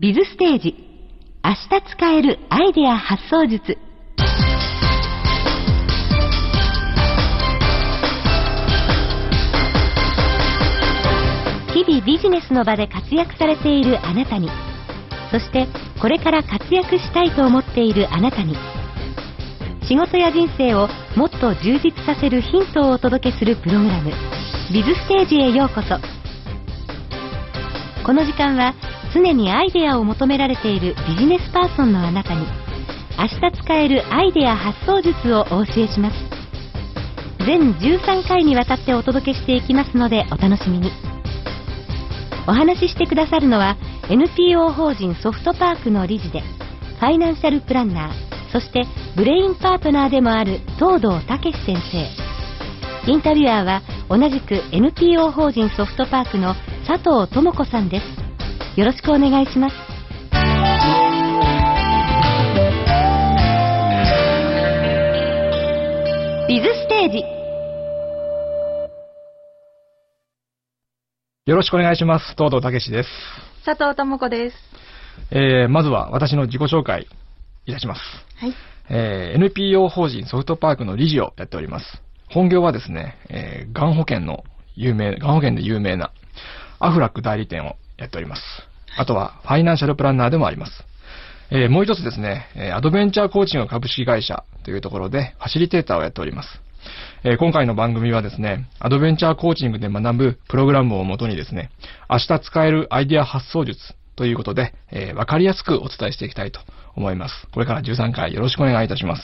ビズステージ。明日使えるアイデア発想術。日々ビジネスの場で活躍されているあなたに。そしてこれから活躍したいと思っているあなたに。仕事や人生をもっと充実させるヒントをお届けするプログラム。ビズステージへようこそ。この時間は常にアイデアを求められているビジネスパーソンのあなたに明日使えるアイデア発想術をお教えします。全13回にわたってお届けしていきますのでお楽しみに。お話ししてくださるのは NPO 法人ソフトパークの理事でファイナンシャルプランナーそしてブレインパートナーでもある東堂武先生。インタビュアーは同じく NPO 法人ソフトパークの佐藤智子さんです。よろしくお願いしますビズステージよろしくお願いします。東堂武史です。佐藤智子です。えー、まずは私の自己紹介いたします。はい。えー、NPO 法人ソフトパークの理事をやっております。本業はですね、えー、がん保険の有名、がん保険で有名なアフラック代理店をやっております。あとは、ファイナンシャルプランナーでもあります。えー、もう一つですね、えアドベンチャーコーチング株式会社というところで、ファシリテーターをやっております。えー今回の番組はですね、アドベンチャーコーチングで学ぶプログラムをもとにですね、明日使えるアイデア発想術ということで、えーわかりやすくお伝えしていきたいと思います。これから13回よろしくお願いいたします。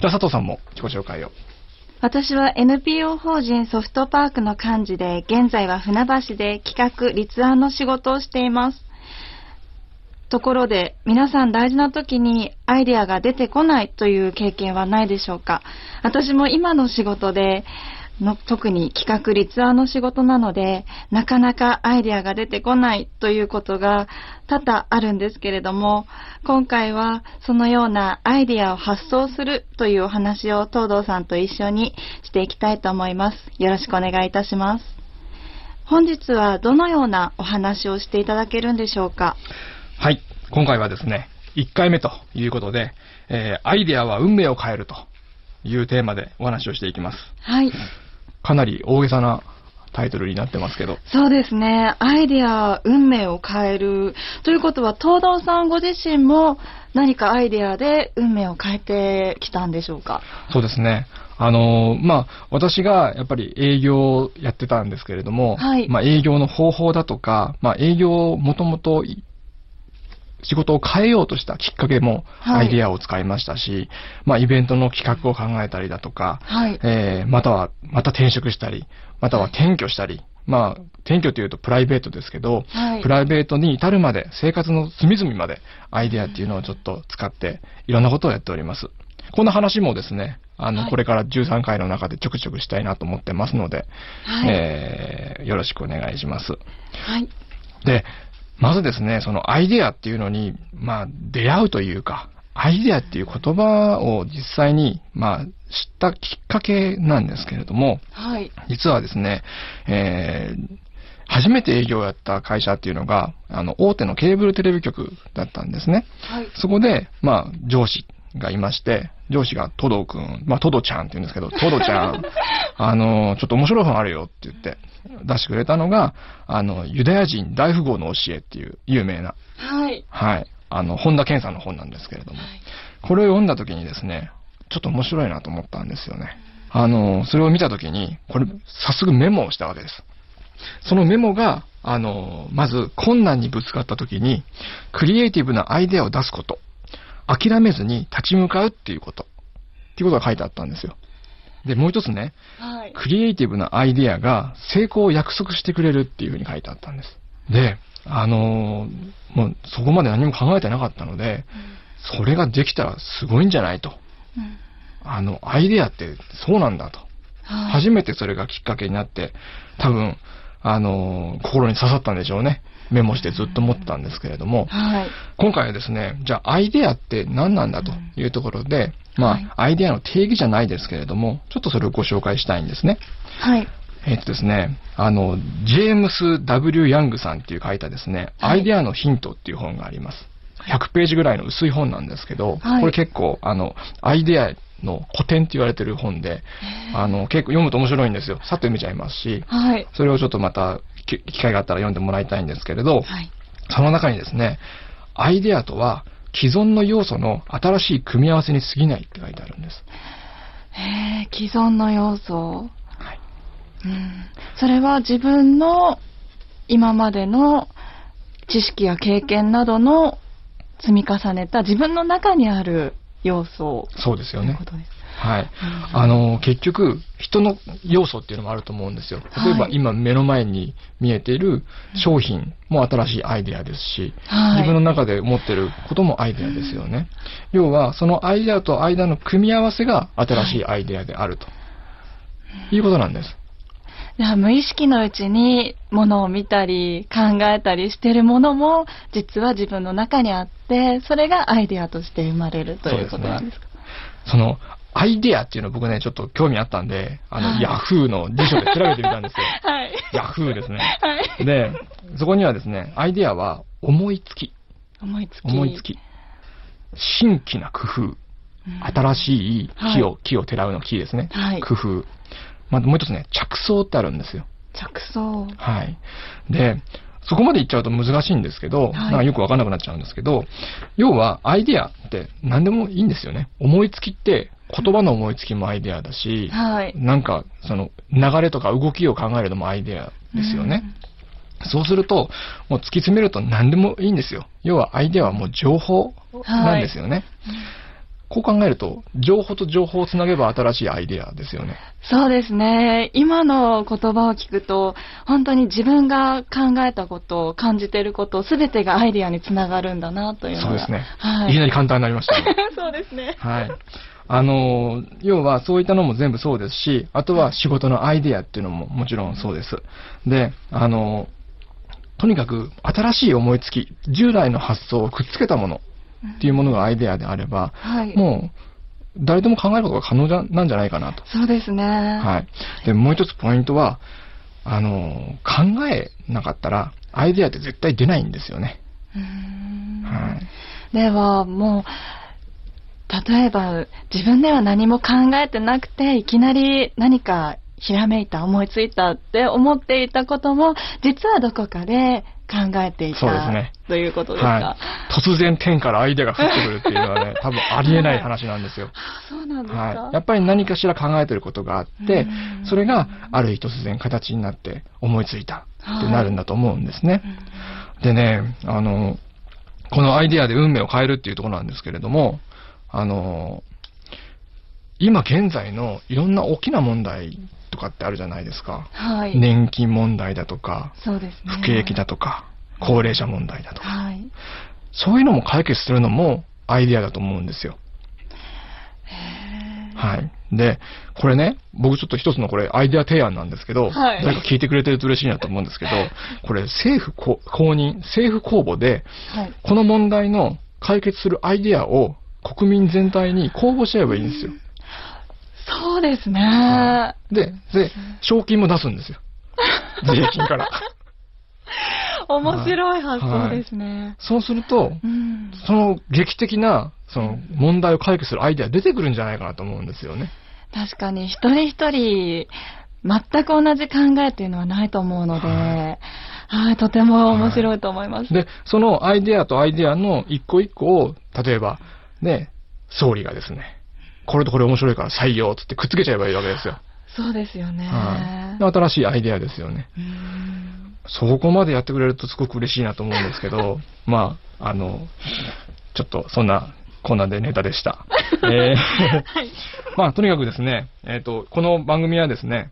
じゃあ佐藤さんも自己紹介を。私は NPO 法人ソフトパークの幹事で、現在は船橋で企画、立案の仕事をしています。ところで、皆さん大事な時にアイデアが出てこないという経験はないでしょうか？私も今の仕事で、の特に企画立案の仕事なので、なかなかアイデアが出てこないということが多々あるんですけれども、今回はそのようなアイデアを発想するというお話を東堂さんと一緒にしていきたいと思います。よろしくお願いいたします。本日はどのようなお話をしていただけるんでしょうか？はい。今回はですね、1回目ということで、えーアイデアは運命を変えるというテーマでお話をしていきます。はい。かなり大げさなタイトルになってますけど。そうですね。アイデア、運命を変える。ということは、東堂さんご自身も何かアイデアで運命を変えてきたんでしょうか？そうですね。あのーまあ、私がやっぱり営業をやってたんですけれども、はいまあ、営業の方法だとか、まあ、営業をもともとい仕事を変えようとしたきっかけもはいアイデアを使いましたし、まあ、イベントの企画を考えたりだとか、はい。えーまたは、また転職したり、または転居したり、まあ、転居というとプライベートですけど、はいプライベートに至るまで、生活の隅々まで、アイデアっていうのをちょっと使って、いろんなことをやっております。こんな話もですね、あの、はいこれから13回の中でちょくちょくしたいなと思ってますので、はい。えーよろしくお願いします。はい。で、まずですね、そのアイデアっていうのに、まあ、出会うというか、アイデアっていう言葉を実際に、まあ、知ったきっかけなんですけれども、はい。実はですね、えー初めて営業をやった会社っていうのが、あの、大手のケーブルテレビ局だったんですね。はい。そこで、まあ、上司がいまして、上司がトドくん、まあ、トドちゃんって言うんですけど、トドちゃん、あの、ちょっと面白い本あるよって言って出してくれたのが、あの、ユダヤ人大富豪の教えっていう有名な、はい。はい、あの、本田健さんの本なんですけれども、これを読んだ時にですね、ちょっと面白いなと思ったんですよね。あの、それを見た時に、これ、早速メモをしたわけです。そのメモが、あの、まず困難にぶつかった時に、クリエイティブなアイデアを出すこと。諦めずに立ち向かうっていうこと。っていうことが書いてあったんですよ。で、もう一つね、はい。クリエイティブなアイデアが成功を約束してくれるっていうふうに書いてあったんです。で、あのーもうそこまで何も考えてなかったので、それができたらすごいんじゃないと。うんあの、アイデアってそうなんだと。はい。初めてそれがきっかけになって、多分、あのー心に刺さったんでしょうね。メモしてずっと持ってたんですけれども、はい。今回はですね、じゃあアイデアって何なんだというところで、まあ、はいアイデアの定義じゃないですけれども、ちょっとそれをご紹介したいんですね。はい。えっとですね、あの、ジェームス・ W・ ヤングさんっていう書いたですね、はいアイデアのヒントっていう本があります。100ページぐらいの薄い本なんですけど、はいこれ結構、あの、アイデアの古典って言われてる本で、あの、結構読むと面白いんですよ。さっと読めちゃいますし、はい。それをちょっとまた、き機会があったら読んでもらいたいんですけれど、はい。その中にですね、アイデアとは既存の要素の新しい組み合わせに過ぎないって書いてあるんです。へえ、既存の要素。はい。うん。それは自分の今までの知識や経験などの積み重ねた自分の中にある要素そうですよねというこ。とです。はい。うんあの、結局、人の要素っていうのもあると思うんですよ。例えば、はい今目の前に見えている商品も新しいアイデアですし、はい自分の中で持ってることもアイデアですよね。要は、そのアイデアと間の組み合わせが新しいアイデアであると。いうことなんです。無意識のうちにものを見たり考えたりしてるものも実は自分の中にあってそれがアイデアとして生まれるということなんですか？その、アイデアっていうの僕ね、ちょっと興味あったんで、あの、はいヤフーの辞書で調べてみたんですよ。はい。ヤフーですね。はい。で、そこにはですね、アイデアは思いつき、思いつき。思いつき、新規な工夫、うん新しい木を、は木をてらうの木ですね。はい工夫。またもう一つね、着想ってあるんですよ。着想。はい。で、そこまで言っちゃうと難しいんですけど、いなんかよくわかんなくなっちゃうんですけど、要はアイデアって何でもいいんですよね。思いつきって言葉の思いつきもアイデアだし、はい。なんかその流れとか動きを考えるのもアイデアですよね。そうすると、もう突き詰めると何でもいいんですよ。要はアイデアはもう情報なんですよね。こう考えると、情報と情報をつなげば新しいアイデアですよね。そうですね。今の言葉を聞くと、本当に自分が考えたこと、感じていること、すべてがアイデアにつながるんだなというのが。そうですね。はい。いきなり簡単になりましたね。そうですね。はい。あの、要はそういったのも全部そうですし、あとは仕事のアイデアっていうのももちろんそうです。で、あの、とにかく新しい思いつき、従来の発想をくっつけたものっていうものがアイデアであれば、はい。もう誰でも考えることが可能じゃなんじゃないかなと。そうですね。はい。で、もう一つポイントは、あの、考えなかったらアイデアって絶対出ないんですよね。はい。では、もう、例えば、自分では何も考えてなくて、いきなり何かひらめいた、思いついたって思っていたことも、実はどこかで考えていたそうですねということですか？はい。突然天からアイデアが降ってくるっていうのはね、多分ありえない話なんですよ。あそうなんですか？はい。やっぱり何かしら考えてることがあってうん、それがある日突然形になって思いついたってなるんだと思うんですね。でね、あの、このアイデアで運命を変えるっていうところなんですけれども、あの、今現在のいろんな大きな問題とかってあるじゃないですか。はい。年金問題だとか、そうですね。不景気だとか、高齢者問題だとか、はい。そういうのも解決するのもアイデアだと思うんですよ。はい。で、これね、僕ちょっと一つのこれアイデア提案なんですけど、はい誰か聞いてくれてると嬉しいなと思うんですけど、これ政府こ公認、政府公募で、はい。この問題の解決するアイデアを国民全体に公募しちゃえばいいんですよ。そうですね。はいで、で、賞金も出すんですよ。税金から。面白い発想ですね。そうすると、うん。その劇的な、その問題を解決するアイデア出てくるんじゃないかなと思うんですよね。確かに一人一人全く同じ考えっていうのはないと思うので、ははい、とても面白いと思います。で、そのアイデアとアイデアの一個一個を、例えば、ね、総理がですね、これとこれ面白いから採用っつってくっつけちゃえばいいわけですよ。そうですよね。はい。で新しいアイデアですよね。うんそこまでやってくれるとすごく嬉しいなと思うんですけど、まあ、あの、ちょっとそんな、こんなでネタでした。えー まあ、とにかくですね、えっ、と、この番組はですね、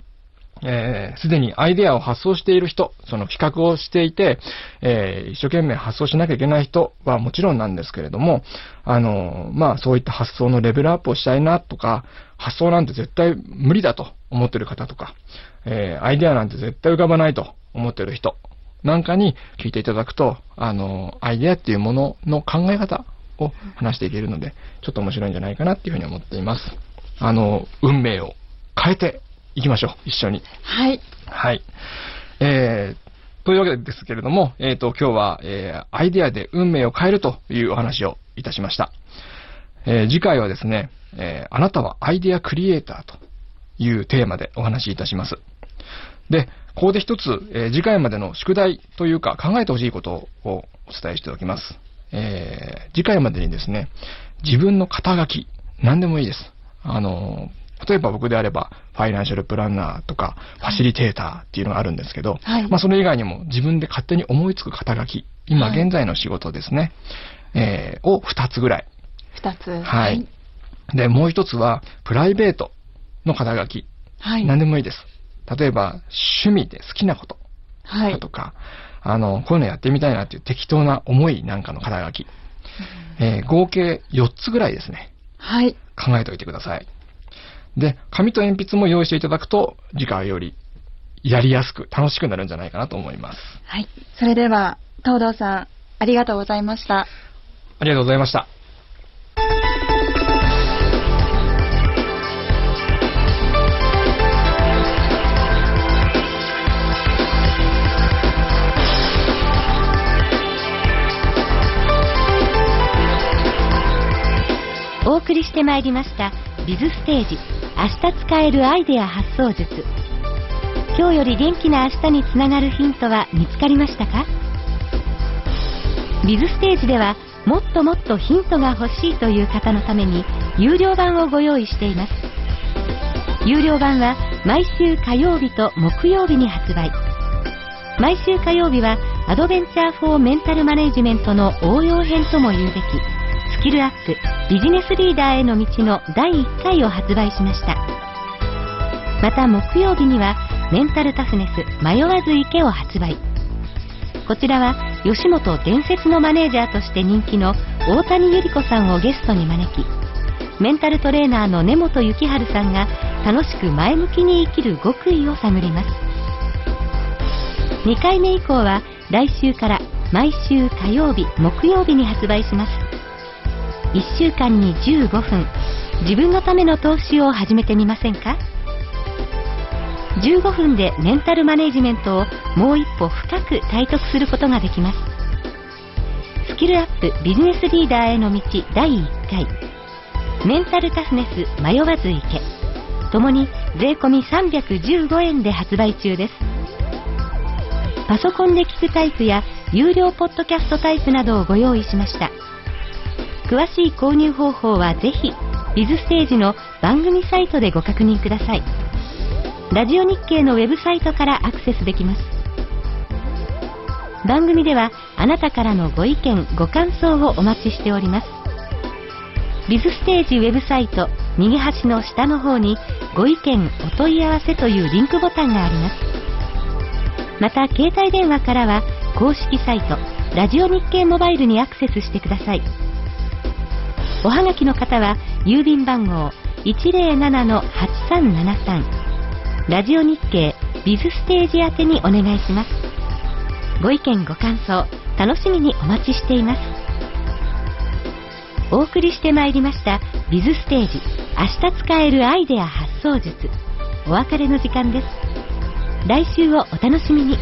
えーでにアイデアを発想している人、その企画をしていて、えー一生懸命発想しなきゃいけない人はもちろんなんですけれども、あの、まあそういった発想のレベルアップをしたいなとか、発想なんて絶対無理だと思ってる方とか、えアイデアなんて絶対浮かばないと思ってる人なんかに聞いていただくと、あの、アイデアっていうものの考え方を話していけるので、ちょっと面白いんじゃないかなっていうふうに思っています。あの、運命を変えていきましょう、一緒に。はい。はい。えー、というわけですけれども、えっ、と、今日は、えー、アイデアで運命を変えるというお話をいたしました。えー次回はですね、えーあなたはアイデアクリエイターというテーマでお話しいたします。で、ここで一つ、えー次回までの宿題というか考えてほしいことをお伝えしておきます。えー次回までにですね、自分の肩書き、何でもいいです。あのー例えば僕であれば、ファイナンシャルプランナーとか、ファシリテーターっていうのがあるんですけど、はいまあそれ以外にも自分で勝手に思いつく肩書き、今はい現在の仕事ですね、えーを2つぐらい。二つ。はい。で、もう一つは、プライベートの肩書き。はい。何でもいいです。例えば、趣味で好きなことはい。だとか、あの、こういうのやってみたいなっていう適当な思いなんかの肩書き。えー合計4つぐらいですね。はい。考えておいてください。で、紙と鉛筆も用意していただくと、次回よりやりやすく、楽しくなるんじゃないかなと思います。はい。それでは、東堂さん、ありがとうございました。ありがとうございました。お送りしてまいりましたビズステージ明日使えるアイデア発想術。今日より元気な明日につながるヒントは見つかりましたか？ビズステージではもっともっとヒントが欲しいという方のために有料版をご用意しています。有料版は毎週火曜日と木曜日に発売。毎週火曜日はアドベンチャー・フォー・メンタル・マネジメントの応用編とも言うべき。スキルアップビジネスリーダーへの道の第1回を発売しました。また木曜日にはメンタルタフネス迷わず池を発売。こちらは吉本伝説のマネージャーとして人気の大谷由里子さんをゲストに招きメンタルトレーナーの根本幸春さんが楽しく前向きに生きる極意を探ります。2回目以降は来週から毎週火曜日木曜日に発売します。1週間に15分。自分のための投資を始めてみませんか？15分でメンタルマネジメントをもう一歩深く体得することができます。スキルアップビジネスリーダーへの道第1回。メンタルタフネス迷わず行け。ともに税込315円で発売中です。パソコンで聞くタイプや有料ポッドキャストタイプなどをご用意しました。詳しい購入方法はぜひビズステージの番組サイトでご確認ください。ラジオ日経のウェブサイトからアクセスできます。番組ではあなたからのご意見ご感想をお待ちしております。ビズステージウェブサイト右端の下の方にご意見お問い合わせというリンクボタンがあります。また携帯電話からは公式サイトラジオ日経モバイルにアクセスしてください。おはがきの方は郵便番号107-8373ラジオ日経ビズステージ宛てにお願いします。ご意見ご感想楽しみにお待ちしています。お送りしてまいりましたビズステージ。明日使えるアイデア発想術。お別れの時間です。来週をお楽しみに。